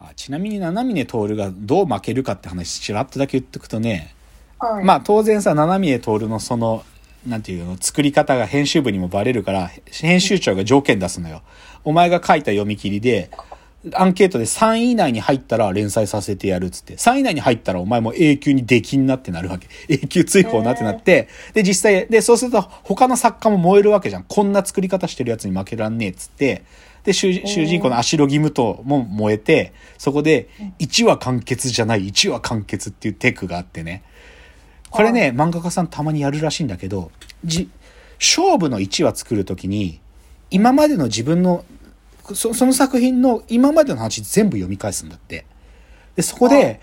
あ、ちなみに七峰徹がどう負けるかって話ちらっとだけ言っとくとね、はい。まあ当然さ、七峰徹のその、なんていうの、作り方が編集部にもバレるから、編集長が条件出すのよ。お前が書いた読み切りで、アンケートで3位以内に入ったら連載させてやるっつって、3位以内に入ったらお前も永久に出禁になってなるわけ。永久追放になってなって、で実際、で、そうすると他の作家も燃えるわけじゃん。こんな作り方してるやつに負けらんねえっつって、で、主主人公の足利義務とも燃えて、そこで、1話完結じゃない、1話完結っていうテクがあってね。これね、漫画家さんたまにやるらしいんだけど、じ、勝負の1話作るときに、今までの自分の、そその作品の今までの話全部読み返すんだって。で、そこで、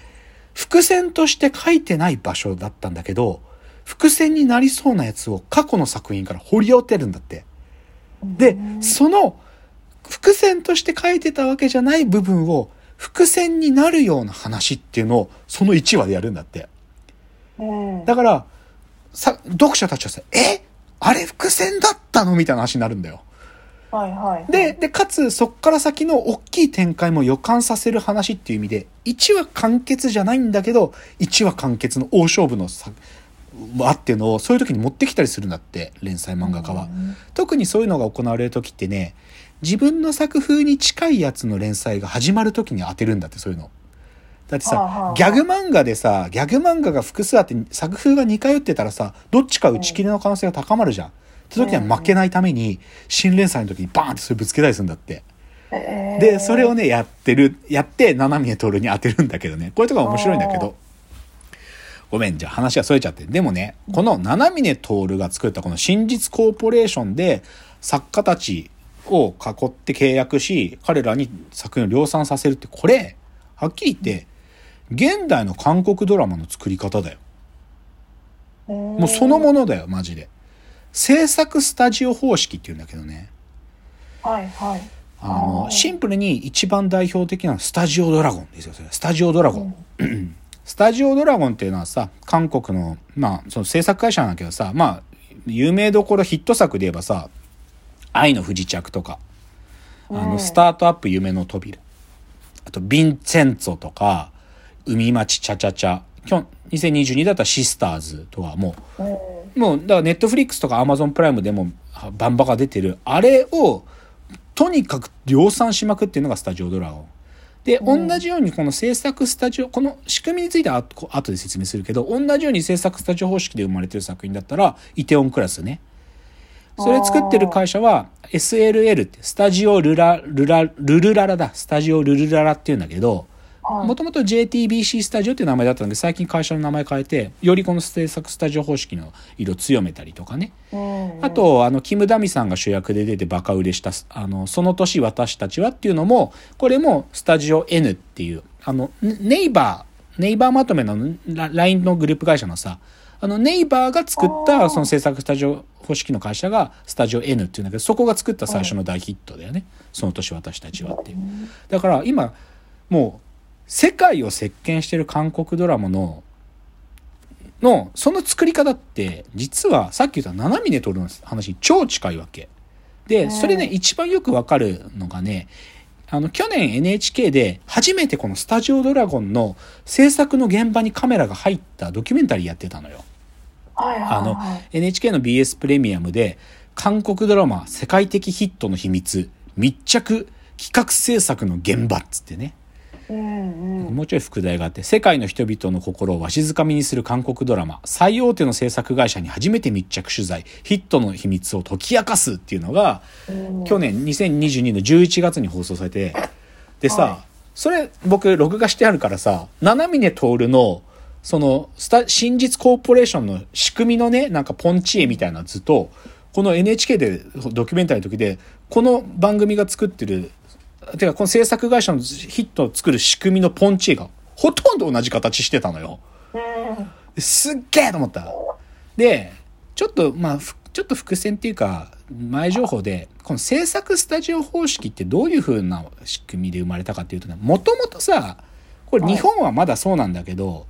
伏線として書いてない場所だったんだけど、伏線になりそうなやつを過去の作品から掘り当てるんだって。で、その伏線として書いてたわけじゃない部分を伏線になるような話っていうのをその1話でやるんだって。うん。だから、さ、読者たちはさ、え？あれ伏線だったの？みたいな話になるんだよ。はいはい。で、、で、かつ、そっから先の大きい展開も予感させる話っていう意味で、1話完結じゃないんだけど、1話完結の大勝負のさ、あっていうのを、そういう時に持ってきたりするんだって、連載漫画家は。特にそういうのが行われる時ってね、自分の作風に近いやつの連載が始まる時に当てるんだって、そういうの。だってはあはあ、さギャグ漫画でさ、ギャグ漫画が複数あって作風が似通ってたらさ、どっちか打ち切りの可能性が高まるじゃん。って時には負けないために、新連載の時にバーンってそれぶつけたりするんだって。えーで、それをね、やってる、やって、七峰徹に当てるんだけどね。こういうとこが面白いんだけど。ごめん、じゃあ話が逸れちゃって。でもね、この七峰徹が作ったこの真実コーポレーションで、作家たちを囲って契約し、彼らに作品を量産させるって、これ、はっきり言って、現代の韓国ドラマの作り方だよ。もうそのものだよ、マジで。制作スタジオ方式って言うんだけどね。はいはい。あの、シンプルに一番代表的なのはスタジオドラゴンですよ、それ。スタジオドラゴン。スタジオドラゴンっていうのはさ、韓国の、まあ、その制作会社なんだけどさ、まあ、有名どころヒット作で言えばさ、愛の不時着とか、あの、スタートアップ夢の扉。あと、ヴィンセンツォとか、海町チャチャチャ。今日、2022だったらシスターズとか、もう、もう、だからネットフリックスとかアマゾンプライムでもあバンバが出てる、あれを、とにかく量産しまくっていうのがスタジオドラゴン。で、同じようにこの制作スタジオ、この仕組みについては後後で説明するけど、同じように制作スタジオ方式で生まれてる作品だったら、イテオンクラスね。それ作ってる会社は SLL って、スタジオルラ、ルラ、ルルララだ。スタジオルルララっていうんだけど、もともと JTBC スタジオっていう名前だったんで、最近会社の名前変えて、よりこの制作スタジオ方式の色強めたりとかね。うん。あと、あの、キム・ダミさんが主役で出てバカ売れした、あの、その年私たちはっていうのも、これもスタジオ N っていう、あの、ネイバー、ネイバーまとめのラ LINE のグループ会社のさ、あの、ネイバーが作ったその制作スタジオ方式の会社がスタジオ N っていうんだけど、そこが作った最初の大ヒットだよね。その年私たちはっていう。だから今、もう、世界を席巻してる韓国ドラマの、の、その作り方って、実はさっき言った七峰徹の話に超近いわけ。で、それね、一番よくわかるのがね、あの、去年 NHK で初めてこのスタジオドラゴンの制作の現場にカメラが入ったドキュメンタリーやってたのよ。あのはい。、NHK の BS プレミアムで、韓国ドラマ世界的ヒットの秘密、密着企画制作の現場っつってね。うんうん。もうちょい副題があって、世界の人々の心をわしづかみにする韓国ドラマ、最大手の制作会社に初めて密着取材、ヒットの秘密を解き明かすっていうのが、去年2022の11月に放送されて、でさ、はいそれ僕録画してあるからさ、七峰徹の、その、スタ、真実コーポレーションの仕組みのね、なんかポンチ絵みたいな図と、この NHK でドキュメンタリーの時で、この番組が作ってるてかこの制作会社のヒットを作る仕組みのポンチ絵がほとんど同じ形してたのよ。すっげえと思った。で、ちょっと、まあ、ふちょっと伏線っていうか、前情報で、この制作スタジオ方式ってどういう風な仕組みで生まれたかっていうとね、もともとさ、これ日本はまだそうなんだけど、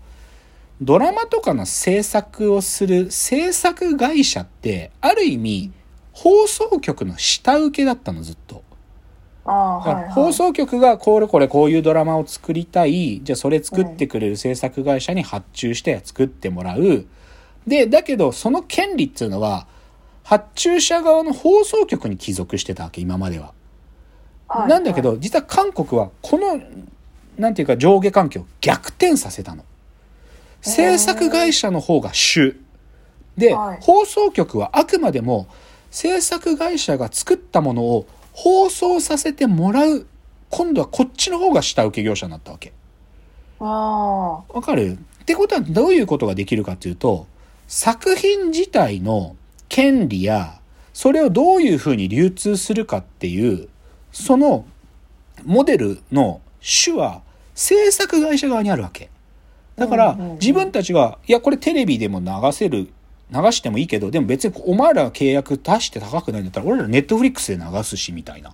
ドラマとかの制作をする制作会社って、ある意味、放送局の下請けだったの、ずっと。はい、はい。ら放送局がこれこれこういうドラマを作りたい。じゃあそれ作ってくれる制作会社に発注して作ってもらう。で、だけどその権利っていうのは、発注者側の放送局に帰属してたわけ、今までは。はいなんだけ、ど、実は韓国はこの、なんていうか上下関係を逆転させたの。制作会社の方が主。で、はい放送局はあくまでも制作会社が作ったものを放送させてもらう。今度はこっちの方が下請け業者になったわけ。あわかる？ってことはどういうことができるかっていうと、作品自体の権利や、それをどういうふうに流通するかっていう、そのモデルの主は制作会社側にあるわけ。だから自分たちが、いやこれテレビでも流せる、流してもいいけど、でも別にお前ら契約出して高くないんだったら、俺らネットフリックスで流すし、みたいな。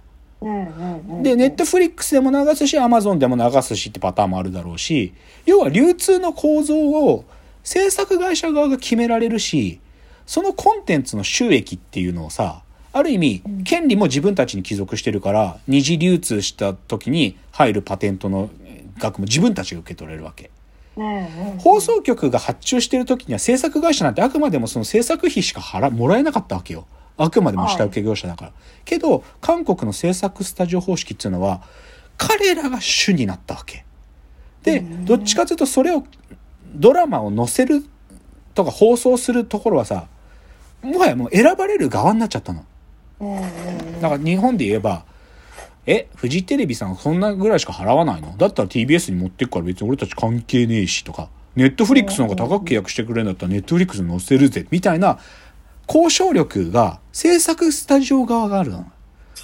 で、ネットフリックスでも流すし、アマゾンでも流すしってパターンもあるだろうし、要は流通の構造を制作会社側が決められるし、そのコンテンツの収益っていうのをさ、ある意味、権利も自分たちに帰属してるから、二次流通した時に入るパテントの額も自分たちが受け取れるわけ。放送局が発注してる時には制作会社なんてあくまでもその制作費しか払もらえなかったわけよ。あくまでも下請け業者だから。けど、韓国の制作スタジオ方式っていうのは、彼らが主になったわけ。で、どっちかというとそれを、ドラマを載せるとか放送するところはさ、もはやもう選ばれる側になっちゃったの。だから日本で言えば、え、フジテレビさんそんなぐらいしか払わないの？だったら TBS に持ってくから別に俺たち関係ねえしとか、ネットフリックスの方が高く契約してくれるんだったらネットフリックスに載せるぜ、みたいな交渉力が制作スタジオ側があるの。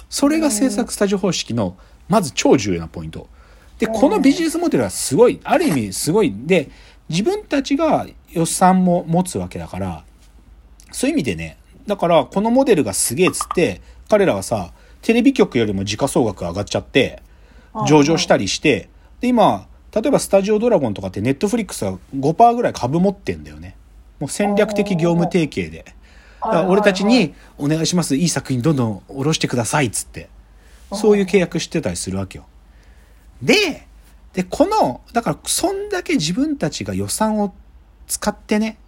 それが制作スタジオ方式のまず超重要なポイント。で、このビジネスモデルはすごい、ある意味すごい。で、自分たちが予算も持つわけだから、そういう意味でね、だからこのモデルがすげえっつって、彼らはさ、テレビ局よりも時価総額上がっちゃって、上場したりして、で、今、例えばスタジオドラゴンとかってネットフリックスが5%ぐらい株持ってんだよね。もう戦略的業務提携で。俺たちにお願いします、いい作品どんどん下ろしてくださいっつって。そういう契約してたりするわけよ。で、で、この、だからそんだけ自分たちが予算を使ってね、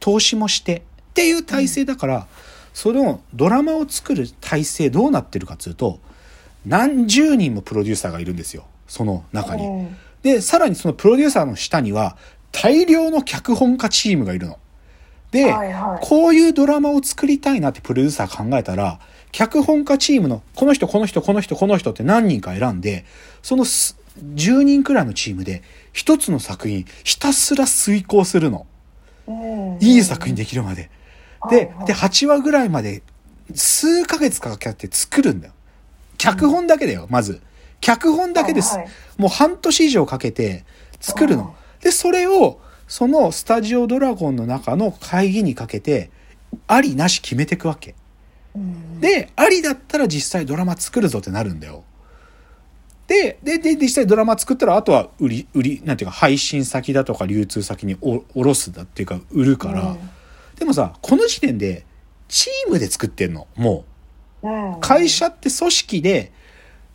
投資もしてっていう体制だから、そのドラマを作る体制どうなってるかっていうと、何十人もプロデューサーがいるんですよ。その中に。うんで、さらにそのプロデューサーの下には大量の脚本家チームがいるの。で、はいはいこういうドラマを作りたいなってプロデューサー考えたら、脚本家チームのこの人、この人、この人、この人って何人か選んで、そのす10人くらいのチームで一つの作品ひたすら遂行するの。うんいい作品できるまで。でで、8話ぐらいまで数ヶ月かけて作るんだよ。脚本だけだよ、まず。脚本だけです。もう半年以上かけて作るの。で、それを、そのスタジオドラゴンの中の会議にかけて、ありなし決めていくわけ。うんで、ありだったら実際ドラマ作るぞってなるんだよ。で、で、で、実際ドラマ作ったら、あとは売り、売り、なんていうか、配信先だとか流通先におおろすだっていうか、売るから、うんでもさ、この時点で、チームで作ってんの、もう。会社って組織で、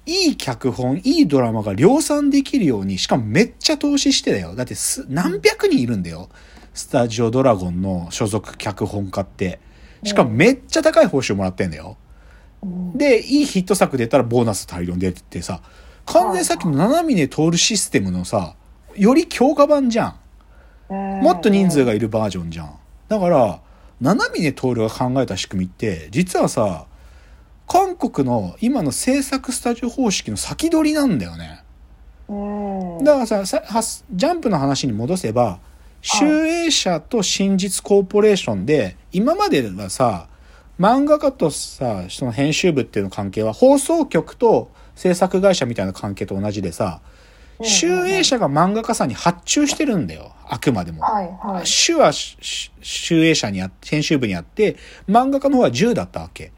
いい脚本、いいドラマが量産できるように、しかもめっちゃ投資してだよ。だってす、何百人いるんだよ。スタジオドラゴンの所属脚本家って。しかもめっちゃ高い報酬もらってんだよ。うんで、いいヒット作出たらボーナス大量に出てってさ、完全にさっきの七峰徹システムのさ、より強化版じゃんもっと人数がいるバージョンじゃん。だから、七峰徹が考えた仕組みって、実はさ、韓国の今の制作スタジオ方式の先取りなんだよね。うんだからさ、ジャンプの話に戻せば、集英社と真実コーポレーションで、今まではさ、漫画家とさ、その編集部っていうの関係は、放送局と制作会社みたいな関係と同じでさ、集英社が漫画家さんに発注してるんだよ。あくまでも。はいはい主は集英社にあって、編集部にあって、漫画家の方は10だったわけ。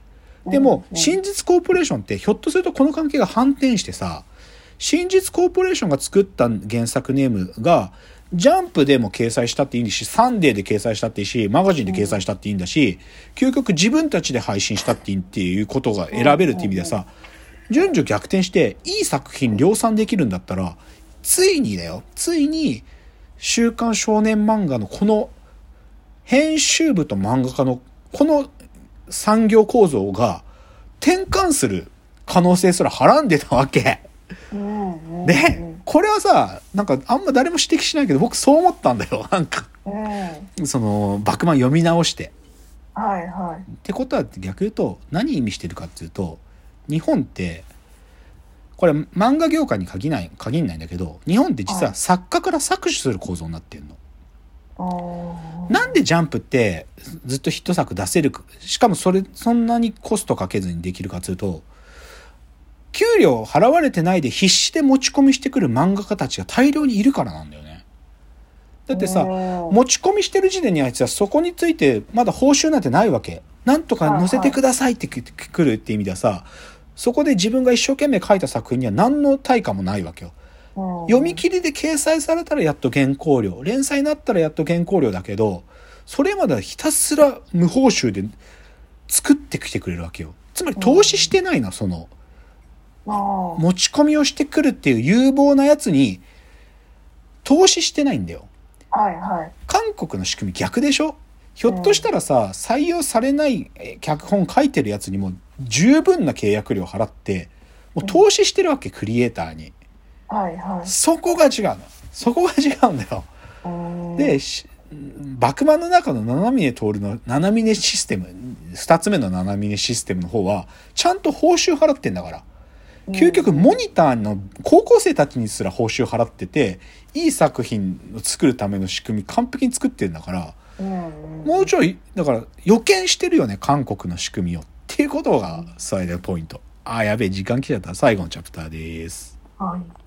でも、うん真実コーポレーションってひょっとするとこの関係が反転してさ、真実コーポレーションが作った原作ネームが、ジャンプでも掲載したっていいし、サンデーで掲載したっていいし、マガジンで掲載したっていいんだし、究極自分たちで配信したっていいっていうことが選べるって意味でさ、順序逆転して、いい作品量産できるんだったら、ついにだよ、ついに、週刊少年漫画のこの、編集部と漫画家の、この産業構造が、転換する可能性すらはらんでたわけ。で、これはさ、なんかあんま誰も指摘しないけど、僕そう思ったんだよ。なんか、その、バクマン読み直して。はいってことは逆言うと何意味してるかっていうと日本ってこれ漫画業界に限らない限んないんだけど日本って実ははい作家から搾取する構造になってるの。なんでジャンプってずっとヒット作出せるかしかもそれそんなにコストかけずにできるかっていうと給料払われてないで必死で持ち込みしてくる漫画家たちが大量にいるからなんだよね。だってさうん持ち込みしてる時点にあいつはそこについてまだ報酬なんてないわけ。なんとか載せてくださいってくくるって意味ではさ、そこで自分が一生懸命書いた作品には何の対価もないわけよ。うん読み切りで掲載されたらやっと原稿料。連載になったらやっと原稿料だけど、それまではひたすら無報酬で作ってきてくれるわけよ。つまり投資してないの、その。持ち込みをしてくるっていう有望なやつに投資してないんだよ。はいはい韓国の仕組み逆でしょ？ひょっとしたらさ、採用されないえ脚本書いてるやつにも十分な契約料払って、もう投資してるわけ、クリエイターに。はいはいそこが違うの。そこが違うんだよ。うんで、しバクマンの中の七峰徹の七峰システム、二つ目の七峰システムの方は、ちゃんと報酬払ってんだから。究極モニターの高校生たちにすら報酬払ってて、いい作品を作るための仕組み完璧に作ってるんだから、もうちょい、だから予見してるよね、韓国の仕組みを。っっていうことが最大のポイント。ああ、やべえ、時間来ちゃった。最後のチャプターです。はい